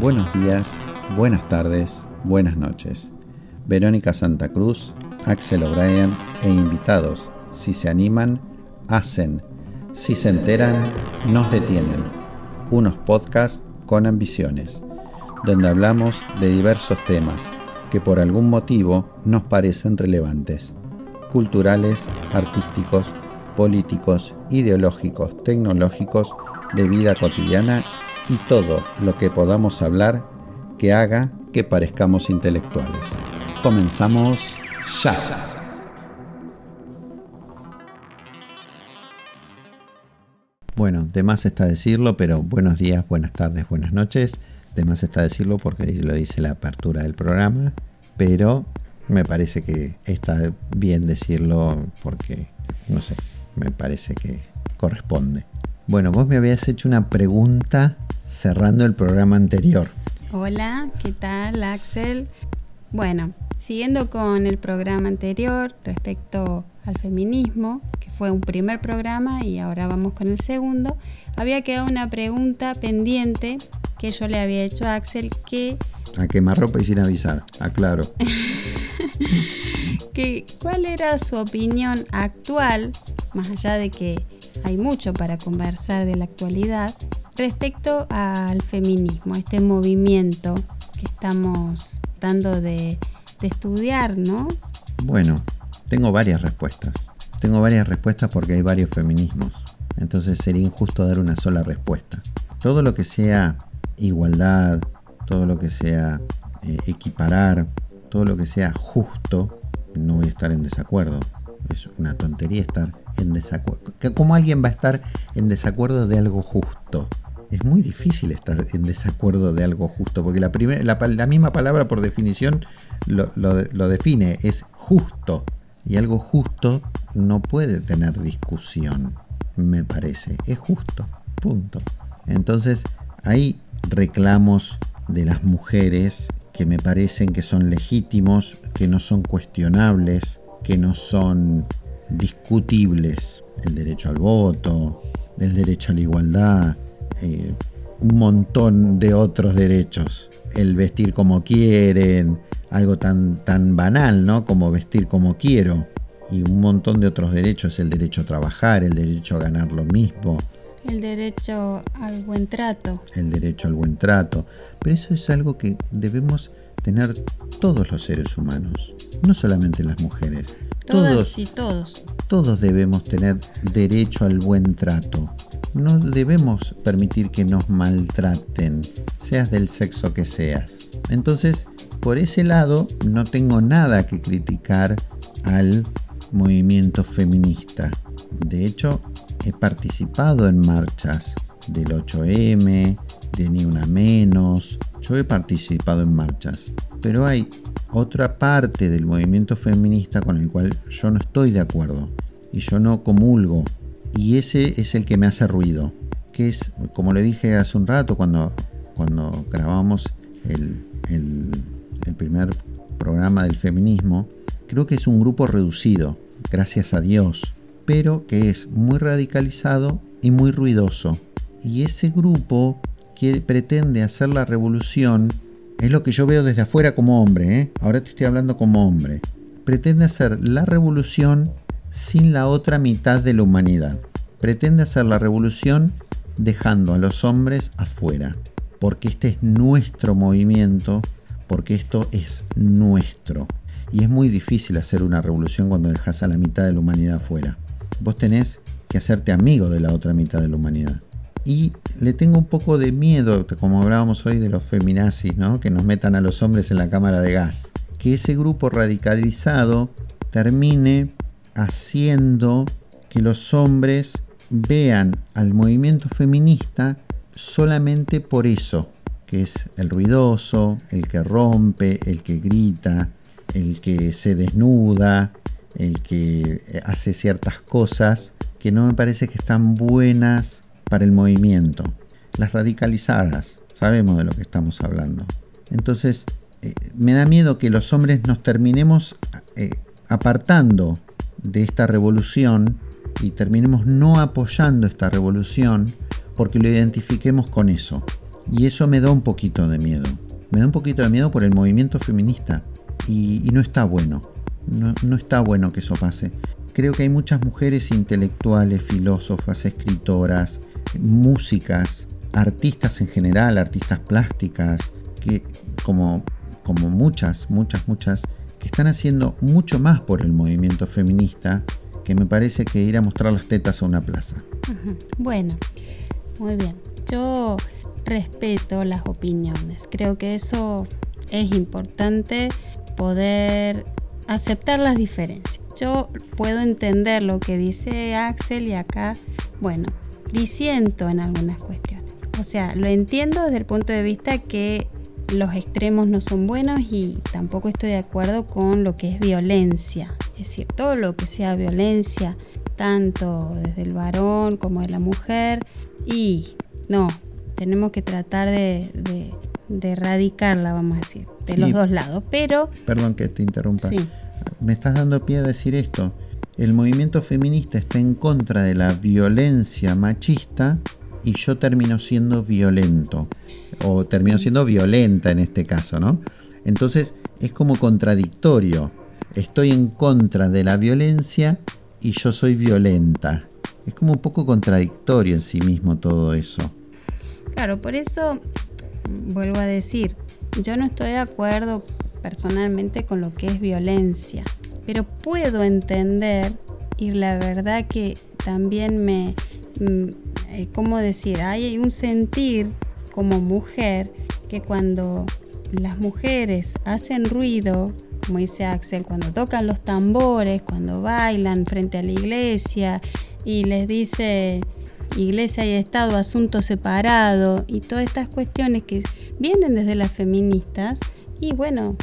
Buenos días, buenas tardes, buenas noches. Verónica Santa Cruz, Axel O'Brien e invitados, si se animan, hacen, si se enteran, nos detienen. Unos podcasts con ambiciones, donde hablamos de diversos temas que por algún motivo nos parecen relevantes, culturales, artísticos, políticos, ideológicos, tecnológicos, de vida cotidiana y todo lo que podamos hablar que haga que parezcamos intelectuales. Comenzamos ya. Bueno, de más está decirlo, pero buenos días, buenas tardes, buenas noches. De más está decirlo porque lo dice la apertura del programa, pero me parece que está bien decirlo porque, no sé, me parece que corresponde. Bueno, vos me habías hecho una pregunta cerrando el programa anterior. Hola, ¿qué tal Axel? Bueno, siguiendo con el programa anterior respecto al feminismo, que fue un primer programa y ahora vamos con el segundo, había quedado una pregunta pendiente que yo le había hecho a Axel que... A quemarropa y sin avisar, aclaro. que, ¿Cuál era su opinión actual, más allá de que hay mucho para conversar de la actualidad, respecto al feminismo, este movimiento que estamos tratando de, estudiar, ¿no? Bueno, tengo varias respuestas. Tengo varias respuestas porque hay varios feminismos. Entonces sería injusto dar una sola respuesta. Todo lo que sea igualdad, todo lo que sea eh, equiparar, todo lo que sea justo, no voy a estar en desacuerdo. Es una tontería estar en desacuerdo. ¿Cómo alguien va a estar en desacuerdo de algo justo? Es muy difícil estar en desacuerdo de algo justo, porque la, la, misma palabra por definición lo, lo define, es justo. Y algo justo no puede tener discusión, me parece. Es justo, punto. Entonces, hay reclamos de las mujeres que me parecen que son legítimos, que no son cuestionables, que no son discutibles. El derecho al voto, el derecho a la igualdad, eh, un montón de otros derechos. El vestir como quieren, algo tan, tan banal, ¿no? Como vestir como quiero. Y un montón de otros derechos, el derecho a trabajar, el derecho a ganar lo mismo. El derecho al buen trato. El derecho al buen trato. Pero eso es algo que debemos tener todos los seres humanos, no solamente las mujeres. todos y todos. Todos debemos tener derecho al buen trato. No debemos permitir que nos maltraten, seas del sexo que seas. Entonces, por ese lado, no tengo nada que criticar al movimiento feminista. De hecho, he participado en marchas del 8M, de Ni Una Menos. Yo he participado en marchas. Pero hay otra parte del movimiento feminista con el cual yo no estoy de acuerdo. Y yo no comulgo y ese es el que me hace ruido, que es, como le dije hace un rato cuando, cuando grabamos el, el primer programa del feminismo, creo que es un grupo reducido, gracias a Dios, pero que es muy radicalizado y muy ruidoso. Y ese grupo que pretende hacer la revolución, es lo que yo veo desde afuera como hombre, ¿eh? ahora te estoy hablando como hombre, pretende hacer la revolución sin la otra mitad de la humanidad. Pretende hacer la revolución dejando a los hombres afuera, porque este es nuestro movimiento, porque esto es nuestro. Y es muy difícil hacer una revolución cuando dejas a la mitad de la humanidad afuera. Vos tenés que hacerte amigo de la otra mitad de la humanidad. Y le tengo un poco de miedo, como hablábamos hoy de los feminazis, ¿no? que nos metan a los hombres en la cámara de gas. Que ese grupo radicalizado termine haciendo que los hombres vean al movimiento feminista solamente por eso, que es el ruidoso, el que rompe, el que grita, el que se desnuda, el que hace ciertas cosas que no me parece que están buenas para el movimiento. Las radicalizadas, sabemos de lo que estamos hablando. Entonces, eh, me da miedo que los hombres nos terminemos eh, apartando de esta revolución y terminemos no apoyando esta revolución porque lo identifiquemos con eso, Y eso me da un poquito de miedo. Me da un poquito de miedo por el movimiento feminista. Y, no está bueno. No, no está bueno que eso pase. Creo que hay muchas mujeres intelectuales, filósofas, escritoras, músicas, artistas en general, artistas plásticas, que como, como muchas, muchas, muchas, que están haciendo mucho más por el movimiento feminista que me parece que ir a mostrar las tetas a una plaza. Bueno, muy bien. Yo respeto las opiniones. Creo que eso es importante poder aceptar las diferencias. Yo puedo entender lo que dice Axel y acá, bueno, disiento en algunas cuestiones. O sea, lo entiendo desde el punto de vista que los extremos no son buenos y tampoco estoy de acuerdo con lo que es violencia. Es decir, todo lo que sea violencia, tanto desde el varón como de la mujer, y no, tenemos que tratar de, erradicarla, vamos a decir, de los dos lados. Pero. Perdón que te interrumpa. Me estás dando pie a decir esto. El movimiento feminista está en contra de la violencia machista y yo termino siendo violento. O termino siendo violenta en este caso, ¿no? Entonces es como contradictorio. Estoy en contra de la violencia y yo soy violenta. Es como un poco contradictorio en sí mismo todo eso. Claro, por eso vuelvo a decir, yo no estoy de acuerdo personalmente con lo que es violencia, pero puedo entender y la verdad que también me, mm, eh, ¿cómo decir? Hay un sentir como mujer que cuando las mujeres hacen ruido, como dice Axel, cuando tocan los tambores, cuando bailan frente a la iglesia y les dice iglesia y Estado, asunto separado y todas estas cuestiones que vienen desde las feministas y bueno,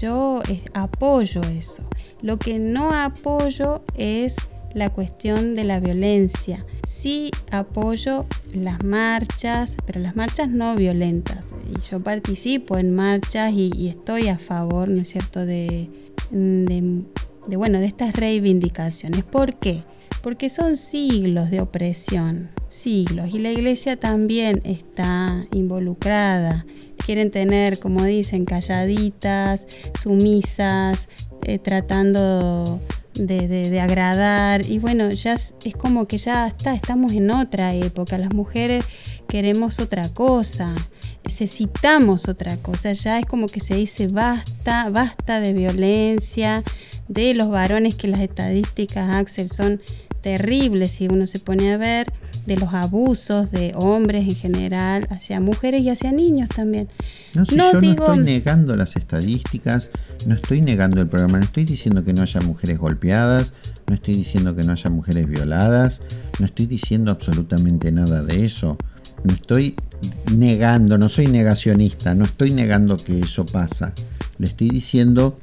yo eh, apoyo eso. Lo que no apoyo es la cuestión de la violencia. Sí apoyo las marchas, pero las marchas no violentas. Y yo participo en marchas y, estoy a favor, ¿no es cierto?, de, de, bueno, de estas reivindicaciones. ¿Por qué? Porque son siglos de opresión, siglos. Y la iglesia también está involucrada. Quieren tener, como dicen, calladitas, sumisas, eh, tratando de, agradar. Y bueno, ya es, como que ya está, estamos en otra época, las mujeres queremos otra cosa, necesitamos otra cosa, ya es como que se dice basta, basta de violencia, de los varones que las estadísticas, Axel, son terribles si uno se pone a ver de los abusos de hombres en general hacia mujeres y hacia niños también. No, si yo no estoy negando las estadísticas, no estoy negando el programa, no estoy diciendo que no haya mujeres golpeadas, no estoy diciendo que no haya mujeres violadas, no estoy diciendo absolutamente nada de eso. No estoy negando, no soy negacionista, no estoy negando que eso pasa. Le estoy diciendo,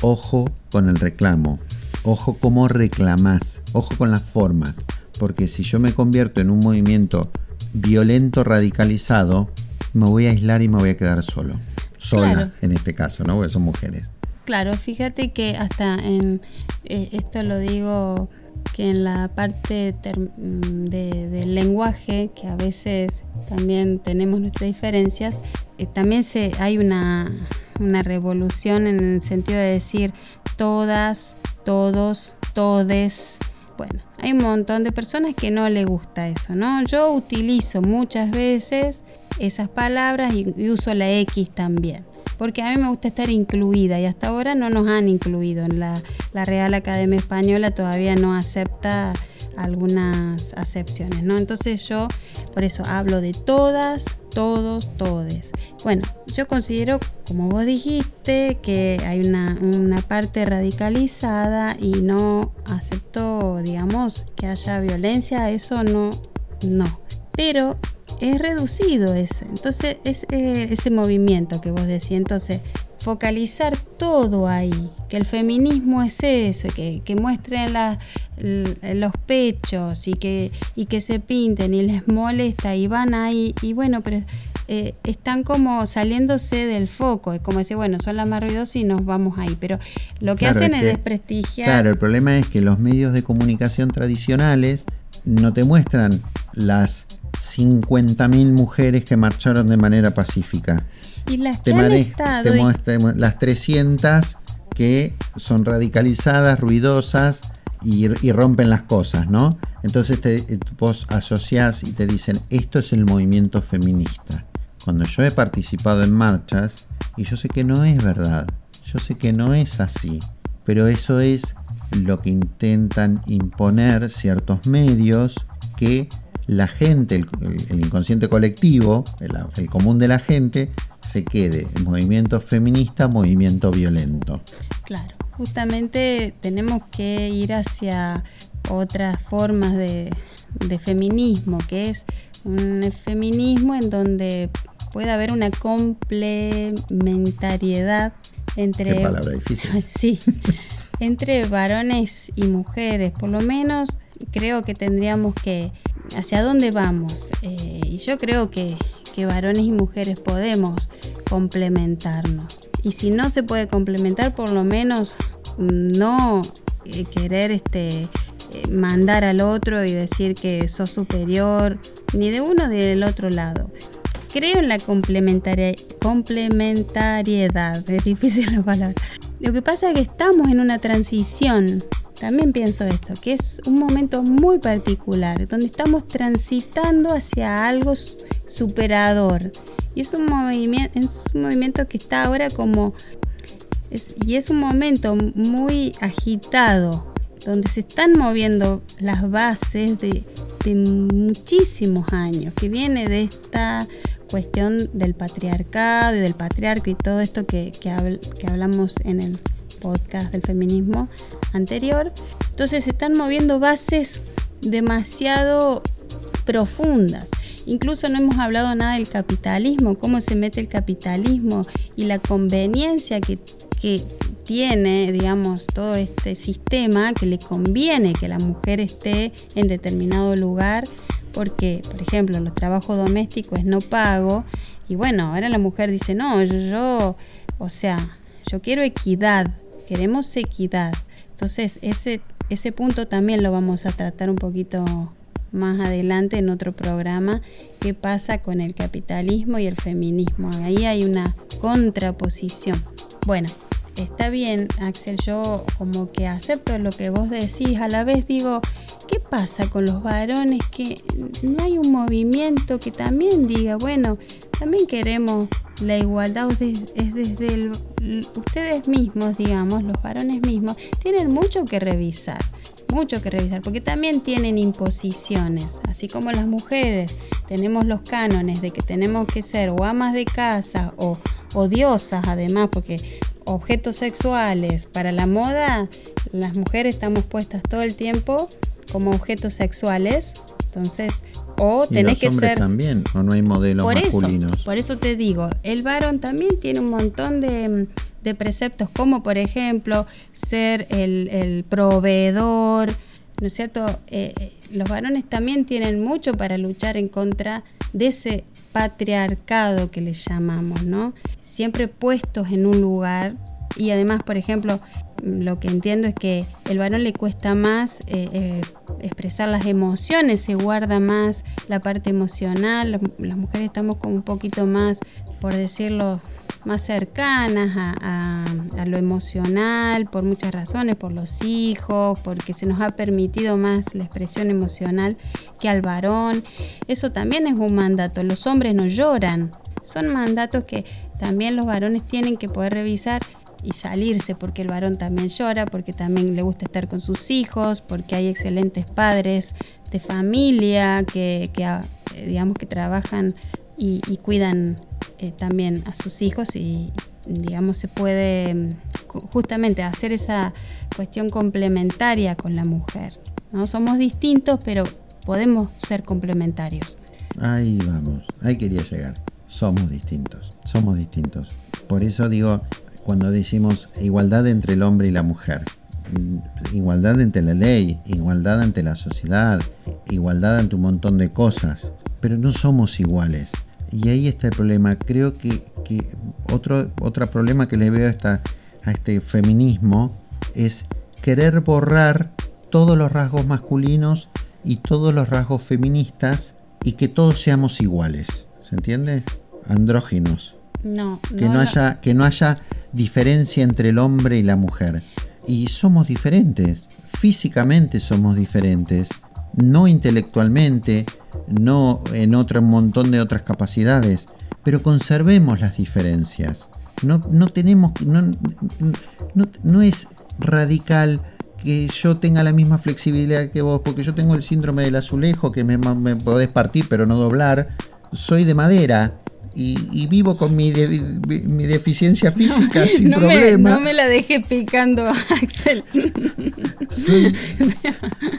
ojo con el reclamo, ojo cómo reclamás, ojo con las formas porque si yo me convierto en un movimiento violento radicalizado, me voy a aislar y me voy a quedar solo. Sola, en este caso, ¿no? Porque son mujeres. Claro, fíjate que hasta en, eh, esto lo digo, que en la parte mm, del lenguaje, que a veces también tenemos nuestras diferencias, eh, también se, hay una, una revolución en el sentido de decir todas, todos, todes, bueno, hay un montón de personas que no le gusta eso, ¿no? Yo utilizo muchas veces esas palabras y, uso la X también porque a mí me gusta estar incluida y hasta ahora no nos han incluido. La, la, Real Academia Española todavía no acepta algunas acepciones, ¿no? Entonces yo por eso hablo de todas, todos, todes. Bueno, yo considero, como vos dijiste, que hay una, una parte radicalizada y no acepto, digamos, que haya violencia, eso no, no. Pero es reducido ese. Entonces, es eh, ese movimiento que vos decís. Entonces, focalizar todo ahí, que el feminismo es eso, que, que muestren los pechos y que, y que se pinten y les molesta y van ahí. Y bueno, pero eh, están como saliéndose del foco. Es como decir, bueno, son las más ruidosas y nos vamos ahí. Pero lo que hacen es, desprestigiar. Claro, el problema es que los medios de comunicación tradicionales no te muestran las 50.000 mujeres que marcharon de manera pacífica. Y las que han estado las 300 que son radicalizadas, ruidosas y, rompen las cosas, ¿no? Entonces te, vos asociás y te dicen, esto es el movimiento feminista. Cuando yo he participado en marchas, y yo sé que no es verdad, yo sé que no es así, pero eso es lo que intentan imponer ciertos medios que la gente, el, inconsciente colectivo, el, común de la gente, se quede en movimiento feminista, movimiento violento. Claro, justamente tenemos que ir hacia otras formas de, feminismo, que es un feminismo en donde puede haber una complementariedad entre... Qué palabra difícil. Sí, entre varones y mujeres, por lo menos creo que tendríamos que, hacia dónde vamos. Eh, y yo creo que, varones y mujeres podemos complementarnos. Y si no se puede complementar, por lo menos no eh, querer este, eh, mandar al otro y decir que sos superior, ni de uno ni del otro lado. Creo en la complementariedad, es difícil la palabra. Lo que pasa es que estamos en una transición también pienso esto, que es un momento muy particular, donde estamos transitando hacia algo superador. Y es un movimiento, es un movimiento que está ahora como... y es un momento muy agitado, donde se están moviendo las bases de, muchísimos años, que viene de esta cuestión del patriarcado y del patriarco y todo esto que, que hablamos en el podcast del feminismo anterior. Entonces se están moviendo bases demasiado profundas. Incluso no hemos hablado nada del capitalismo, cómo se mete el capitalismo y la conveniencia que, que tiene, digamos, todo este sistema que le conviene que la mujer esté en determinado lugar, porque, por ejemplo, los trabajos domésticos no pago, y bueno, ahora la mujer dice, no, yo o sea, yo quiero equidad, queremos equidad. Entonces, ese, ese punto también lo vamos a tratar un poquito más adelante en otro programa, qué pasa con el capitalismo y el feminismo. Ahí hay una contraposición. Bueno, está bien, Axel, yo como que acepto lo que vos decís, a la vez digo, ¿qué pasa con los varones? Que no hay un movimiento que también diga, bueno, también queremos la igualdad es desde ustedes mismos, digamos, los varones mismos, tienen mucho que revisar, mucho que revisar, porque también tienen imposiciones, así como las mujeres tenemos los cánones de que tenemos que ser o amas de casa o, o diosas además, porque objetos sexuales para la moda, las mujeres estamos puestas todo el tiempo como objetos sexuales entonces, o tenés que ser. también, o no hay modelos por masculinos. por eso te digo, el varón también tiene un montón de, preceptos, como por ejemplo, ser el, proveedor, ¿no es cierto? Eh, eh, los varones también tienen mucho para luchar en contra de ese patriarcado que le llamamos, ¿no? Siempre puestos en un lugar y además, por ejemplo, lo que entiendo es que el varón le cuesta más eh, eh, expresar las emociones, se guarda más la parte emocional, las mujeres estamos como un poquito más, por decirlo, más cercanas a, lo emocional por muchas razones, por los hijos, porque se nos ha permitido más la expresión emocional que al varón. Eso también es un mandato, los hombres no lloran, son mandatos que también los varones tienen que poder revisar y salirse, porque el varón también llora, porque también le gusta estar con sus hijos, porque hay excelentes padres de familia que, ah, eh, digamos que trabajan y, cuidan eh, también a sus hijos y digamos se puede mm, justamente hacer esa cuestión complementaria con la mujer. ¿no? Somos distintos, pero podemos ser complementarios. Ahí vamos, ahí quería llegar. Somos distintos, somos distintos. Por eso digo, cuando decimos igualdad entre el hombre y la mujer. Igualdad ante la ley, igualdad ante la sociedad, igualdad ante un montón de cosas, pero no somos iguales. Y ahí está el problema. Creo que, otro, otro problema que le veo a, a este feminismo es querer borrar todos los rasgos masculinos y todos los rasgos feministas y que todos seamos iguales. ¿Se entiende? Andróginos. No, Que no, haya, que no haya diferencia entre el hombre y la mujer. Y somos diferentes. Físicamente somos diferentes. No intelectualmente, no en otro montón de otras capacidades. Pero conservemos las diferencias. No, no tenemos no, no, no es radical que yo tenga la misma flexibilidad que vos, porque yo tengo el síndrome del azulejo, que me, me podés partir pero no doblar. Soy de madera, y, vivo con mi, mi, deficiencia física sin problema. no me la deje picando, Axel. Soy,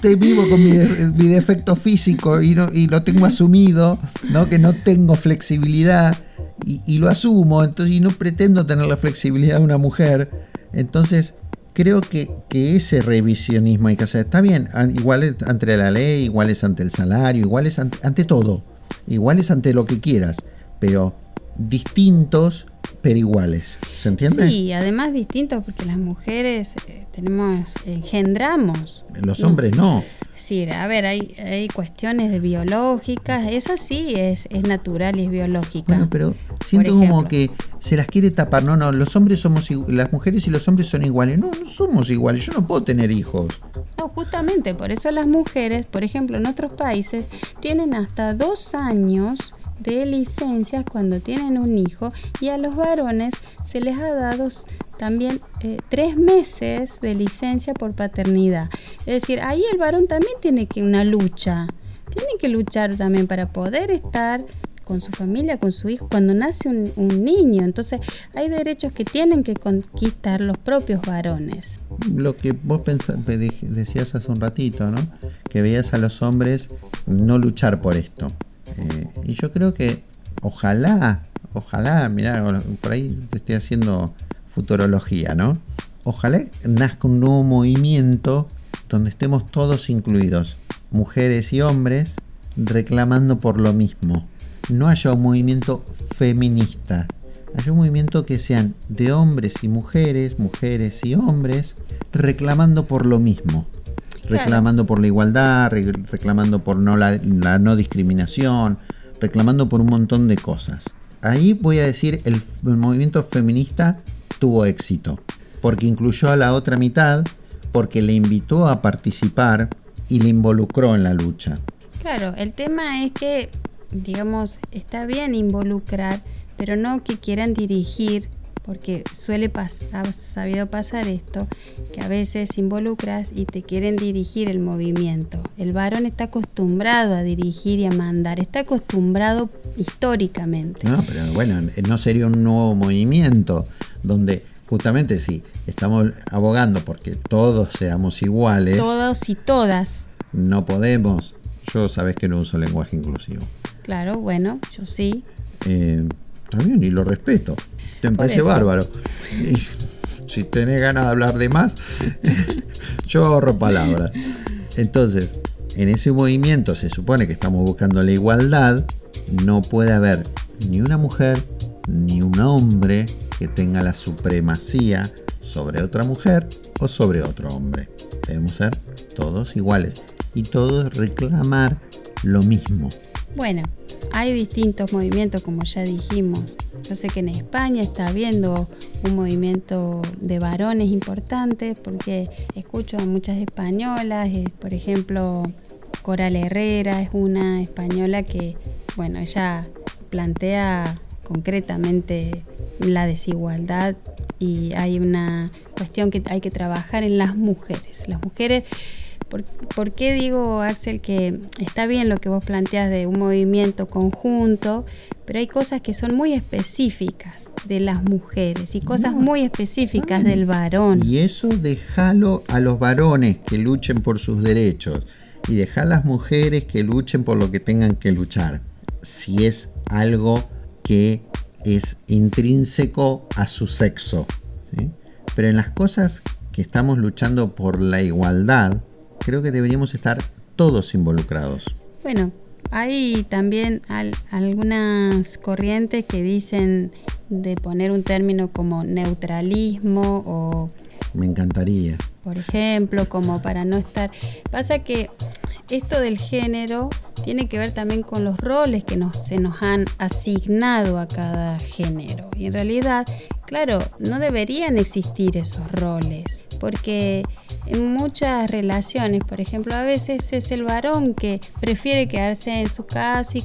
te vivo con mi, mi, defecto físico y, no, y lo tengo asumido, ¿no? que no tengo flexibilidad y, y, lo asumo, entonces y no pretendo tener la flexibilidad de una mujer. Entonces, creo que, que ese revisionismo hay que hacer. Está bien, igual ante la ley, iguales ante el salario, iguales ante, ante todo, iguales ante lo que quieras pero distintos pero iguales. ¿Se entiende? Sí, además distintos porque las mujeres eh, tenemos, engendramos. Los hombres no. Sí, a ver, hay, hay cuestiones de biológicas, esa sí es, es natural y es biológica. Bueno, pero siento como que se las quiere tapar. No, no, los hombres somos las mujeres y los hombres son iguales. No, no somos iguales, yo no puedo tener hijos. No, justamente, por eso las mujeres, por ejemplo, en otros países, tienen hasta dos años de licencias cuando tienen un hijo y a los varones se les ha dado también eh, tres meses de licencia por paternidad. Es decir, ahí el varón también tiene que una lucha, tiene que luchar también para poder estar con su familia, con su hijo, cuando nace un, niño. Entonces hay derechos que tienen que conquistar los propios varones. Lo que vos decías hace un ratito, ¿no? Que veías a los hombres no luchar por esto. Eh, y yo creo que ojalá, ojalá, mira, por ahí te estoy haciendo futurología, ¿no? Ojalá nazca un nuevo movimiento donde estemos todos incluidos, mujeres y hombres, reclamando por lo mismo. No haya un movimiento feminista, haya un movimiento que sean de hombres y mujeres, mujeres y hombres, reclamando por lo mismo reclamando por la igualdad, reclamando por no la, no discriminación, reclamando por un montón de cosas. Ahí voy a decir, el, el movimiento feminista tuvo éxito, porque incluyó a la otra mitad, porque le invitó a participar y le involucró en la lucha. Claro, el tema es que, digamos, está bien involucrar, pero no que quieran dirigir porque suele pasar, ha sabido pasar esto, que a veces involucras y te quieren dirigir el movimiento. El varón está acostumbrado a dirigir y a mandar, está acostumbrado históricamente. No, pero bueno, no sería un nuevo movimiento donde justamente sí, estamos abogando porque todos seamos iguales. Todos y todas. No podemos. Yo sabes que no uso lenguaje inclusivo. Claro, bueno, yo sí. Eh, también, y lo respeto. Te parece bárbaro. si tenés ganas de hablar de más, yo ahorro palabras. Entonces, en ese movimiento se supone que estamos buscando la igualdad. No puede haber ni una mujer ni un hombre que tenga la supremacía sobre otra mujer o sobre otro hombre. Debemos ser todos iguales y todos reclamar lo mismo. Bueno, hay distintos movimientos, como ya dijimos. Yo sé que en España está habiendo un movimiento de varones importantes porque escucho a muchas españolas, eh, por ejemplo, Coral Herrera es una española que, bueno, ella plantea concretamente la desigualdad y hay una cuestión que hay que trabajar en las mujeres. Las mujeres ¿Por, qué digo, Axel, que está bien lo que vos planteas de un movimiento conjunto, pero hay cosas que son muy específicas de las mujeres y cosas muy específicas del varón? Y eso déjalo a los varones que luchen por sus derechos y deja a las mujeres que luchen por lo que tengan que luchar. Si es algo que es intrínseco a su sexo. Pero en las cosas que estamos luchando por la igualdad, creo que deberíamos estar todos involucrados. Bueno, hay también algunas corrientes que dicen de poner un término como neutralismo o... Me encantaría. Por ejemplo, como para no estar... Pasa que esto del género tiene que ver también con los roles que nos, se nos han asignado a cada género. Y en realidad, claro, no deberían existir esos roles, porque en muchas relaciones, por ejemplo, a veces es el varón que prefiere quedarse en su casa y,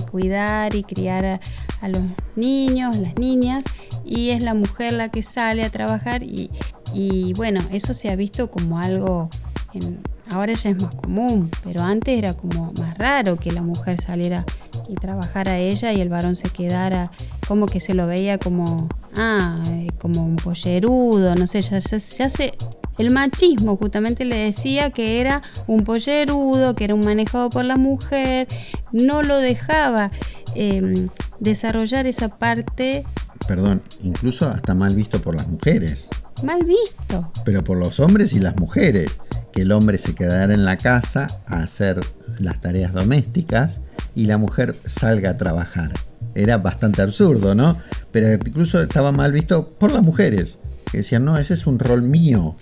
cuidar y criar a, los niños, las niñas, y es la mujer la que sale a trabajar y, y bueno, eso se ha visto como algo en, Ahora ya es más común, pero antes era como más raro que la mujer saliera y trabajara ella y el varón se quedara, como que se lo veía como, ah, eh, como un pollerudo, no sé, ya, ya, se... El machismo justamente le decía que era un pollerudo, que era un manejado por la mujer, no lo dejaba em, desarrollar esa parte. Perdón, incluso hasta mal visto por las mujeres. Mal visto. Pero por los hombres y las mujeres que el hombre se quedara en la casa a hacer las tareas domésticas y la mujer salga a trabajar. Era bastante absurdo, ¿no? Pero incluso estaba mal visto por las mujeres, que decían, no, ese es un rol mío.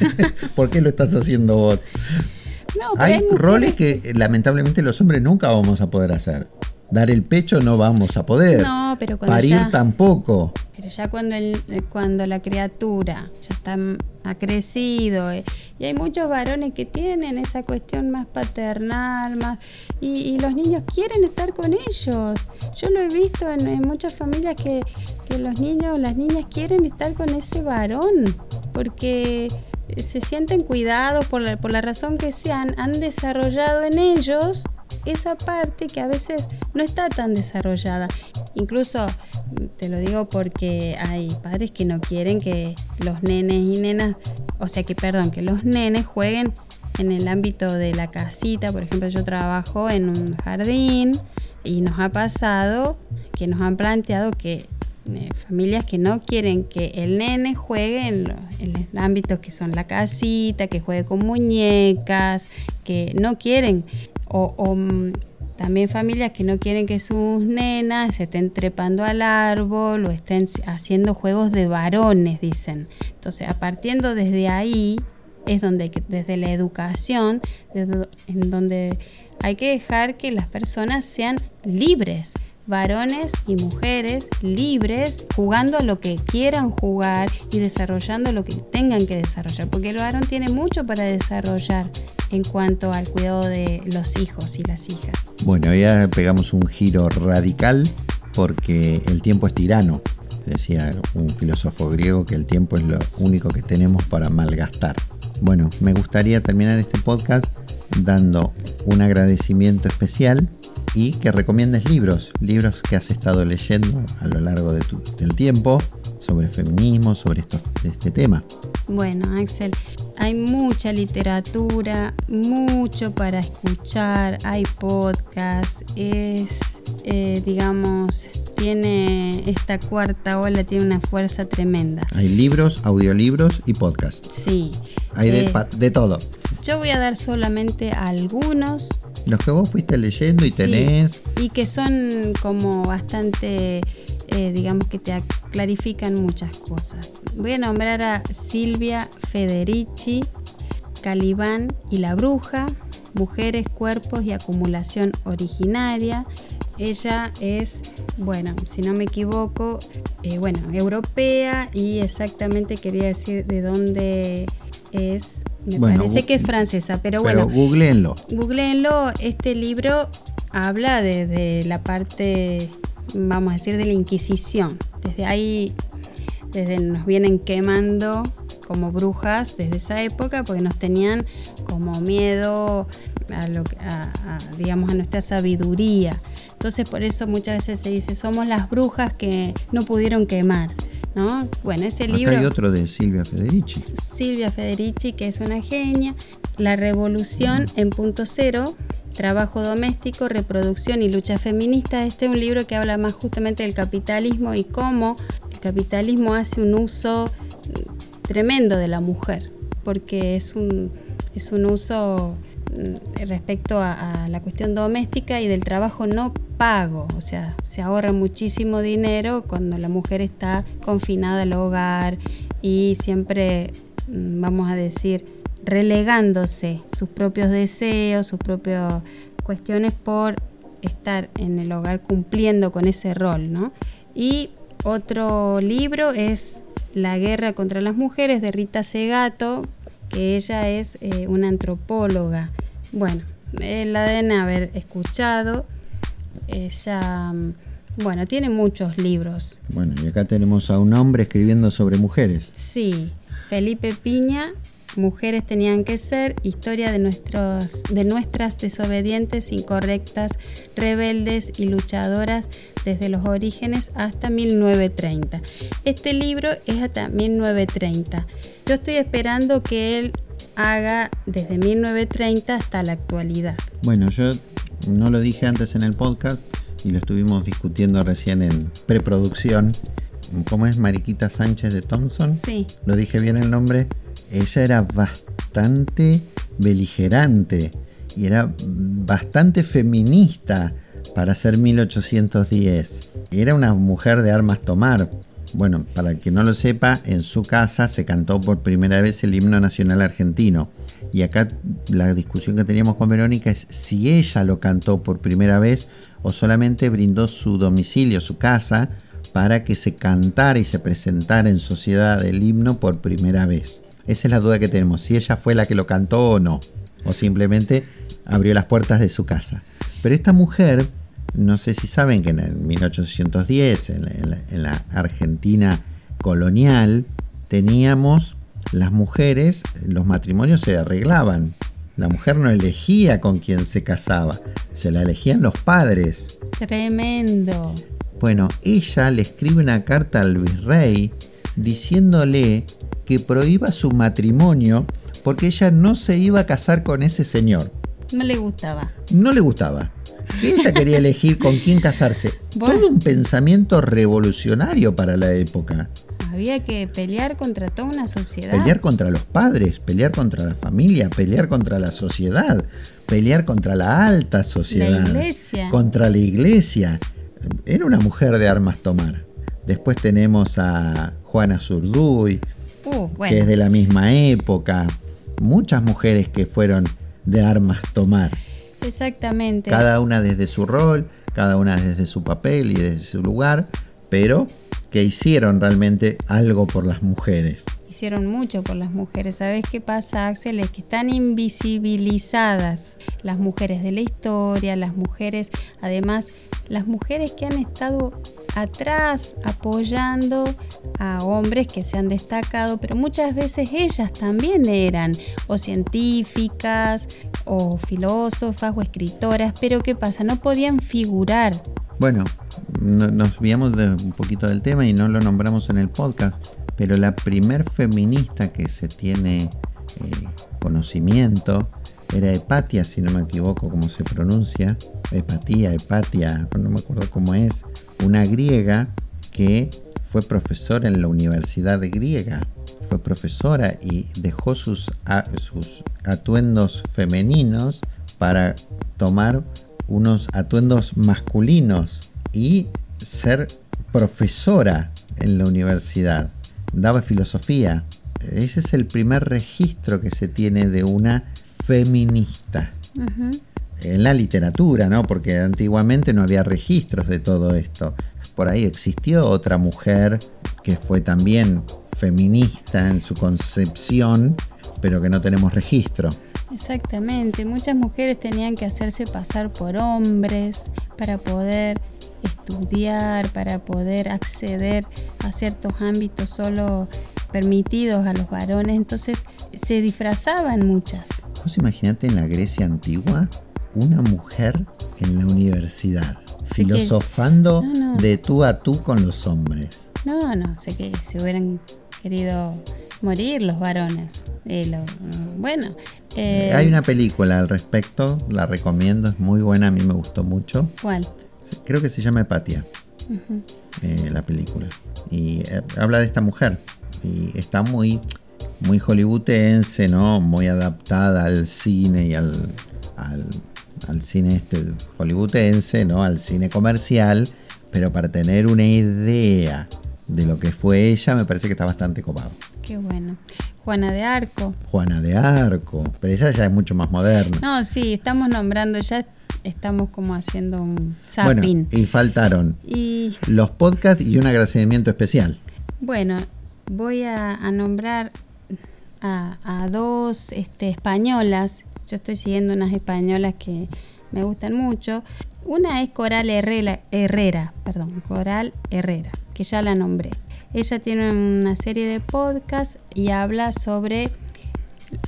¿Por qué lo estás haciendo vos? hay, hay roles que lamentablemente los hombres nunca vamos a poder hacer. Dar el pecho no vamos a poder. No, pero Parir tampoco. Pero ya cuando, el, cuando la criatura ya está, ha crecido, eh, y hay muchos varones que tienen esa cuestión más paternal, más y, los niños quieren estar con ellos. Yo lo he visto en, muchas familias que, que los niños, las niñas quieren estar con ese varón, porque se sienten cuidados por la, por la razón que sean, han desarrollado en ellos esa parte que a veces no está tan desarrollada. Incluso te lo digo porque hay padres que no quieren que los nenes y nenas, o sea que perdón, que los nenes jueguen en el ámbito de la casita. Por ejemplo, yo trabajo en un jardín y nos ha pasado que nos han planteado que eh, familias que no quieren que el nene juegue en, los ámbitos que son la casita, que juegue con muñecas, que no quieren o, mm, también familias que no quieren que sus nenas se estén trepando al árbol o estén haciendo juegos de varones, dicen. Entonces, partiendo desde ahí, es donde desde la educación, en donde hay que dejar que las personas sean libres, varones y mujeres libres, jugando a lo que quieran jugar y desarrollando lo que tengan que desarrollar, porque el varón tiene mucho para desarrollar en cuanto al cuidado de los hijos y las hijas. Bueno, ya pegamos un giro radical porque el tiempo es tirano. Decía un filósofo griego que el tiempo es lo único que tenemos para malgastar. Bueno, me gustaría terminar este podcast dando un agradecimiento especial y que recomiendes libros, libros que has estado leyendo a lo largo de del tiempo sobre feminismo, sobre esto, este tema. Bueno, Axel, hay mucha literatura, mucho para escuchar, hay podcast, es, eh, digamos, tiene esta cuarta ola, tiene una fuerza tremenda. Hay libros, audiolibros y podcast. Sí. Hay de, eh, de todo. Yo voy a dar solamente algunos los que vos fuiste leyendo y tenés. Y que son como bastante, eh, digamos que te clarifican muchas cosas. Voy a nombrar a Silvia Federici, Calibán y la Bruja, Mujeres, Cuerpos y Acumulación Originaria. Ella es, bueno, si no me equivoco, eh, bueno, europea y exactamente quería decir de dónde es me parece que es francesa, pero, pero bueno. Googleenlo. Googleenlo. Este libro habla desde la parte, vamos a decir, de la Inquisición. Desde ahí, desde nos vienen quemando como brujas desde esa época porque nos tenían como miedo a, lo, a, digamos a nuestra sabiduría entonces por eso muchas veces se dice somos las brujas que no pudieron quemar ¿no? Bueno, ese libro... Hay otro de Silvia Federici. Silvia Federici, que es una genia. La revolución en punto cero, trabajo doméstico, reproducción y lucha feminista. Este es un libro que habla más justamente del capitalismo y cómo el capitalismo hace un uso tremendo de la mujer, porque es un, es un uso mm, respecto a, a, la cuestión doméstica y del trabajo no pago, o sea, se ahorra muchísimo dinero cuando la mujer está confinada al hogar y siempre, mm, vamos a decir, relegándose sus propios deseos, sus propias cuestiones por estar en el hogar cumpliendo con ese rol, ¿no? Y otro libro es La guerra contra las mujeres de Rita Segato, que ella es eh, una antropóloga. Bueno, eh, la deben haber escuchado. Ella, mm, bueno, tiene muchos libros. Bueno, y acá tenemos a un hombre escribiendo sobre mujeres. Sí, Felipe Piña mujeres tenían que ser, historia de, nuestros, de nuestras desobedientes, incorrectas, rebeldes y luchadoras desde los orígenes hasta 1930. Este libro es hasta 1930. Yo estoy esperando que él haga desde 1930 hasta la actualidad. Bueno, yo no lo dije antes en el podcast y lo estuvimos discutiendo recién en preproducción. ¿Cómo es Mariquita Sánchez de Thompson? Sí. ¿Lo dije bien el nombre? ella era bastante beligerante y era bastante feminista para ser 1810. Era una mujer de armas tomar. Bueno, para el que no lo sepa, en su casa se cantó por primera vez el himno nacional argentino. Y acá la discusión que teníamos con Verónica es si ella lo cantó por primera vez o solamente brindó su domicilio, su casa, para que se cantara y se presentara en sociedad el himno por primera vez. Esa es la duda que tenemos, si ella fue la que lo cantó o no, o simplemente abrió las puertas de su casa. Pero esta mujer, no sé si saben que en 1810, en la, Argentina colonial, teníamos las mujeres, los matrimonios se arreglaban. La mujer no elegía con quién se casaba, se la elegían los padres. Tremendo. Bueno, ella le escribe una carta al virrey diciéndole que prohíba su matrimonio porque ella no se iba a casar con ese señor. No le gustaba. No le gustaba. Ella quería elegir con quién casarse. Todo un pensamiento revolucionario para la época. Había que pelear contra toda una sociedad. Pelear contra los padres, pelear contra la familia, pelear contra la sociedad, pelear contra la alta sociedad. La iglesia. Contra la iglesia. Era una mujer de armas tomar. Después tenemos a Juana Zurduy, uh, que es de la misma época. Muchas mujeres que fueron de armas tomar. Exactamente. Cada una desde su rol, cada una desde su papel y desde su lugar, pero que hicieron realmente algo por las mujeres. Hicieron mucho por las mujeres. ¿Sabes qué pasa, Axel? Es que están invisibilizadas las mujeres de la historia, las mujeres, además, las mujeres que han estado atrás apoyando a hombres que se han destacado, pero muchas veces ellas también eran o científicas o filósofas o escritoras, pero ¿qué pasa? No podían figurar. Bueno, nos viamos un poquito del tema y no lo nombramos en el podcast, pero la primer feminista que se tiene eh, conocimiento era Hepatia, si no me equivoco cómo se pronuncia, Hepatía, Hepatia, no me acuerdo cómo es, una griega que fue profesora en la Universidad Griega, fue profesora y dejó sus, sus atuendos femeninos para tomar unos atuendos masculinos y ser profesora en la universidad. Daba filosofía. Ese es el primer registro que se tiene de una feminista. En la literatura, ¿no? Porque antiguamente no había registros de todo esto. Por ahí existió otra mujer que fue también feminista en su concepción, pero que no tenemos registro. Exactamente, muchas mujeres tenían que hacerse pasar por hombres para poder estudiar, para poder acceder a ciertos ámbitos solo permitidos a los varones, entonces se disfrazaban muchas. Vos imaginate en la Grecia antigua una mujer en la universidad, filosofando de tú a tú con los hombres. No, no, sé que se hubieran querido morir los varones. bueno. Eh, Hay una película al respecto, la recomiendo, es muy buena, a mí me gustó mucho. ¿Cuál? Creo que se llama Hepatia, eh, la película. Y eh, habla de esta mujer. Y está muy muy hollywoodense, ¿no? Muy adaptada al cine y al, al, cine este hollywoodense, ¿no? Al cine comercial, pero para tener una idea de lo que fue ella, me parece que está bastante copado. Qué bueno. Juana de Arco. Juana de Arco, pero ella ya es mucho más moderna. No, sí, estamos nombrando, ya estamos como haciendo un Bueno, zapping. y faltaron y los podcasts y un agradecimiento especial. bueno, voy a, a nombrar a, a dos este, españolas. Yo estoy siguiendo unas españolas que me gustan mucho. Una es Coral Herrera, Herrera, perdón, Coral Herrera, que ya la nombré. Ella tiene una serie de podcasts y habla sobre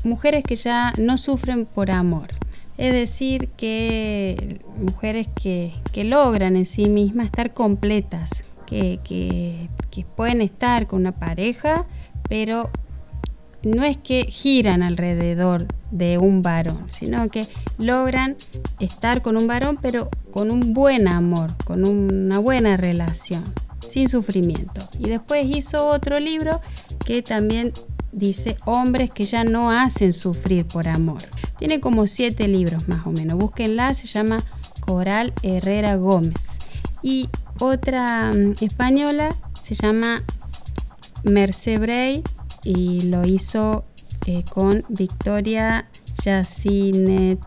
mujeres que ya no sufren por amor. Es decir, que mujeres que, que logran en sí mismas estar completas, que, que- que pueden estar con una pareja, pero no es que giran alrededor de un varón, sino que logran estar con un varón, pero con un buen amor, con una buena relación, sin sufrimiento. Y después hizo otro libro que también dice hombres que ya no hacen sufrir por amor. Tiene como siete libros más o menos. Búsquenla, se llama Coral Herrera Gómez. Y otra mm, española se llama Merce Bray y lo hizo eh, con Victoria Yacinet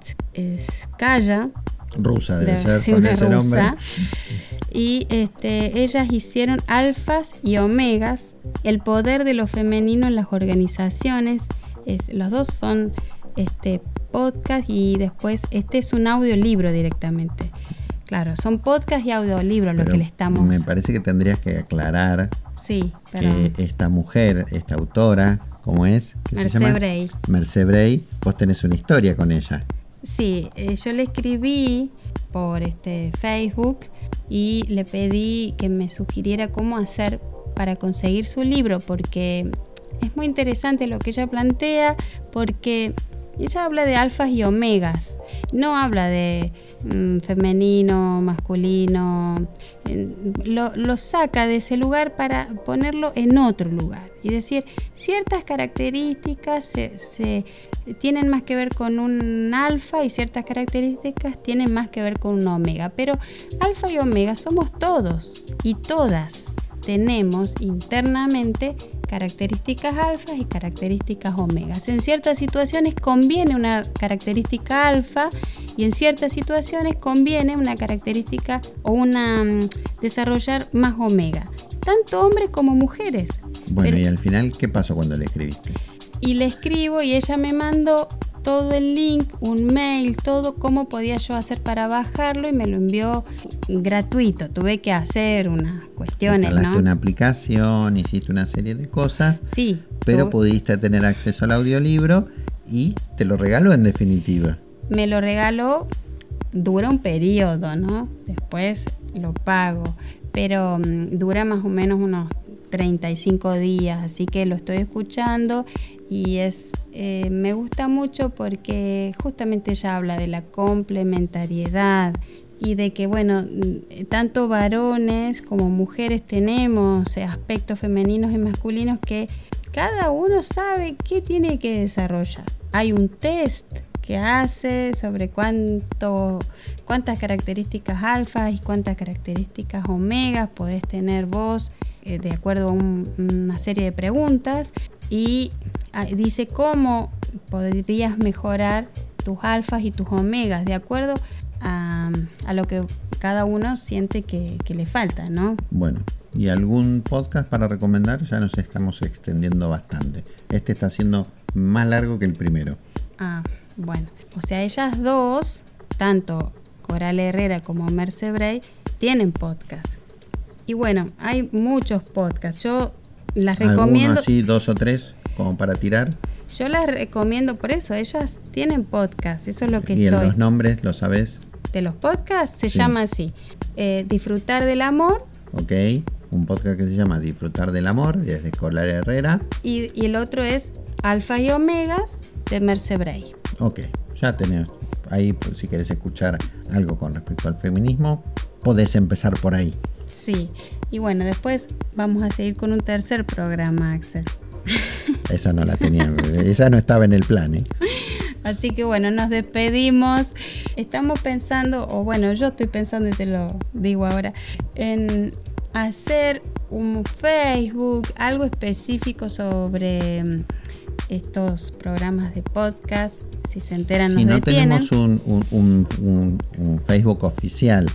Skaya, Rusa debe Debe ser con una ese nombre. rusa. Y este, ellas hicieron alfas y omegas, el poder de lo femenino en las organizaciones. Es, los dos son este, podcast y después este es un audiolibro directamente. Claro, son podcast y audiolibro lo que le estamos. Me parece que tendrías que aclarar Sí, que esta mujer, esta autora, ¿cómo es? ¿Qué se Merce? Bray. Merce Bray, vos tenés una historia con ella. Sí, eh, yo le escribí por este Facebook y le pedí que me sugiriera cómo hacer para conseguir su libro, porque es muy interesante lo que ella plantea, porque ella habla de alfas y omegas, no habla de mm, femenino, masculino, lo saca de ese lugar para ponerlo en otro lugar y decir ciertas características se, se- tienen más que ver con un alfa y ciertas características tienen más que ver con un omega, pero alfa y omega somos todos y todas tenemos internamente características alfas y características omegas. En ciertas situaciones conviene una característica alfa y en ciertas situaciones conviene una característica o una mm, desarrollar más omega, tanto hombres como mujeres. Bueno, Pero- y al final, ¿qué pasó cuando le escribiste? y le escribo y ella me mandó todo el link, un mail, todo cómo podía yo hacer para bajarlo y me lo envió gratuito. Tuve que hacer unas cuestiones, Instalaste ¿no? una aplicación, hiciste una serie de cosas, Sí. pero tuve- pudiste tener acceso al audiolibro y te lo regaló en definitiva. me lo regaló, dura un periodo, ¿no? Después lo pago, pero mm, dura más o menos unos 35 días, así que lo estoy escuchando y es eh, me gusta mucho porque justamente ella habla de la complementariedad y de que bueno mm, tanto varones como mujeres tenemos eh, aspectos femeninos y masculinos que cada uno sabe qué tiene que desarrollar. Hay un test que hace sobre cuánto, cuántas características alfas y cuántas características omegas podés tener vos eh, de acuerdo a un- una serie de preguntas y ah, dice cómo podrías mejorar tus alfas y tus omegas de acuerdo a, a lo que cada uno siente que, que le falta, ¿no? Bueno, ¿y algún podcast para recomendar? Ya nos estamos extendiendo bastante. Este está siendo más largo que el primero. Ah, bueno. O sea, ellas dos, tanto Coral Herrera como Merce Bray, tienen podcast. Y bueno, hay muchos podcasts. Yo las ¿Alguno recomiendo. así, dos o tres, como para tirar? Yo las recomiendo por eso. Ellas tienen podcast. Eso es lo que ¿Y estoy. los nombres, lo sabes? De los podcasts se Sí. llama así. Eh, Disfrutar del amor ¿Ok? Un podcast que se llama Disfrutar del Amor, desde Colar Herrera. y, y el otro es Alfa y Omegas de Merce Bray. Ok, ya tenés ahí, pues, si querés escuchar algo con respecto al feminismo, podés empezar por ahí. Sí. Y bueno, después vamos a seguir con un tercer programa, Axel. Esa no la tenía, esa no estaba en el plan. ¿eh? Así que bueno, nos despedimos. Estamos pensando, o bueno, yo estoy pensando y te lo digo ahora, en hacer un Facebook, algo específico sobre mm, estos programas de podcast. Si se enteran, si nos no detienen. tenemos un, un- un- un Facebook oficial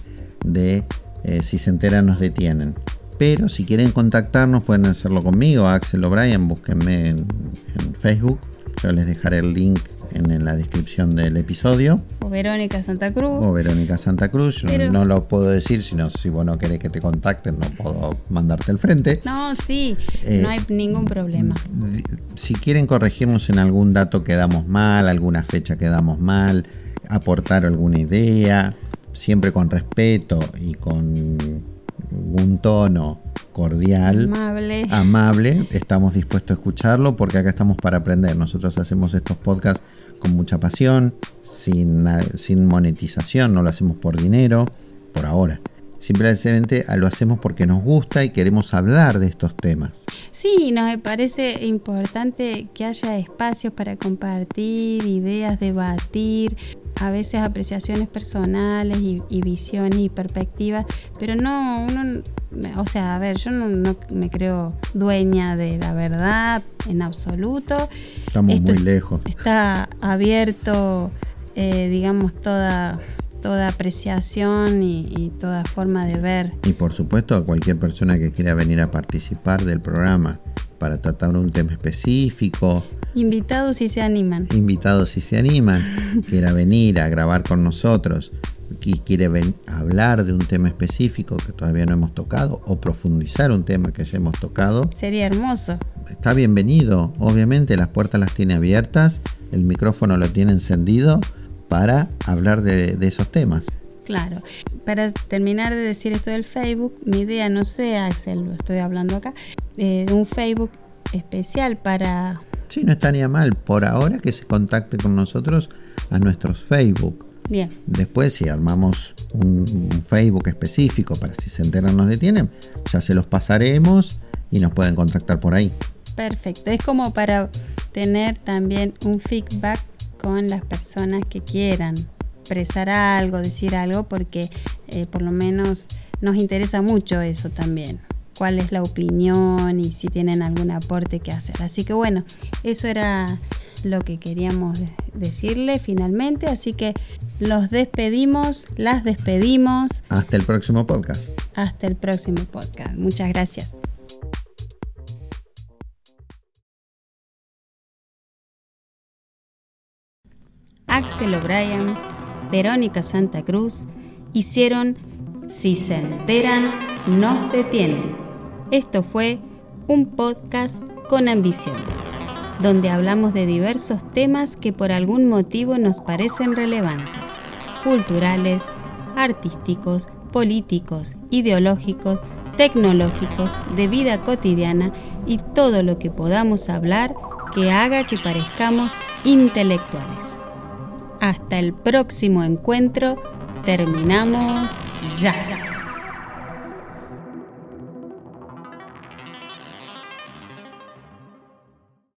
de eh, si se enteran nos detienen. Pero si quieren contactarnos pueden hacerlo conmigo, Axel O'Brien, búsquenme en, en Facebook. Yo les dejaré el link en, en la descripción del episodio. O Verónica Santa Cruz. O Verónica Santa Cruz. Yo Pero- no lo puedo decir, sino si vos no querés que te contacten, no puedo mandarte al frente. No, sí, Eh, no hay ningún problema. Si quieren corregirnos en algún dato que damos mal, alguna fecha que damos mal, aportar alguna idea, siempre con respeto y con un tono cordial, Amable. amable, estamos dispuestos a escucharlo porque acá estamos para aprender. Nosotros hacemos estos podcasts con mucha pasión, sin, sin monetización, no lo hacemos por dinero, por ahora. Simplemente lo hacemos porque nos gusta y queremos hablar de estos temas. Sí, nos parece importante que haya espacios para compartir ideas, debatir, a veces apreciaciones personales y, y visiones y perspectivas, pero no, uno, o sea, a ver, yo no, no me creo dueña de la verdad en absoluto. Estamos Esto muy lejos. Está abierto, eh, digamos, toda, toda apreciación y, y toda forma de ver. Y por supuesto a cualquier persona que quiera venir a participar del programa para tratar un tema específico, Invitados si se animan. invitados si se animan, quiera venir a grabar con nosotros y quiere ven- hablar de un tema específico que todavía no hemos tocado o profundizar un tema que ya hemos tocado, Sería hermoso. está bienvenido. Obviamente las puertas las tiene abiertas, el micrófono lo tiene encendido para hablar de, de esos temas. Claro. Para terminar de decir esto del Facebook, mi idea, no Axel, lo estoy hablando acá, eh, un Facebook especial para... Sí, no estaría mal por ahora que se contacte con nosotros a nuestros Facebook. Bien, Después, si armamos un, un Facebook específico para si se enteran nos detienen, ya se los pasaremos y nos pueden contactar por ahí. perfecto. Es como para tener también un feedback con las personas que quieran expresar algo, decir algo, porque eh, por lo menos nos interesa mucho eso también. Cuál es la opinión y si tienen algún aporte que hacer. Así que bueno, eso era lo que queríamos de- decirle finalmente. Así que los despedimos, las despedimos. Hasta el próximo podcast. Hasta el próximo podcast. Muchas gracias. Axel O'Brien, Verónica Santa Cruz hicieron Si se enteran, nos detienen. Esto fue un podcast con ambiciones, donde hablamos de diversos temas que por algún motivo nos parecen relevantes, culturales, artísticos, políticos, ideológicos, tecnológicos, de vida cotidiana y todo lo que podamos hablar que haga que parezcamos intelectuales. Hasta el próximo encuentro, terminamos ya.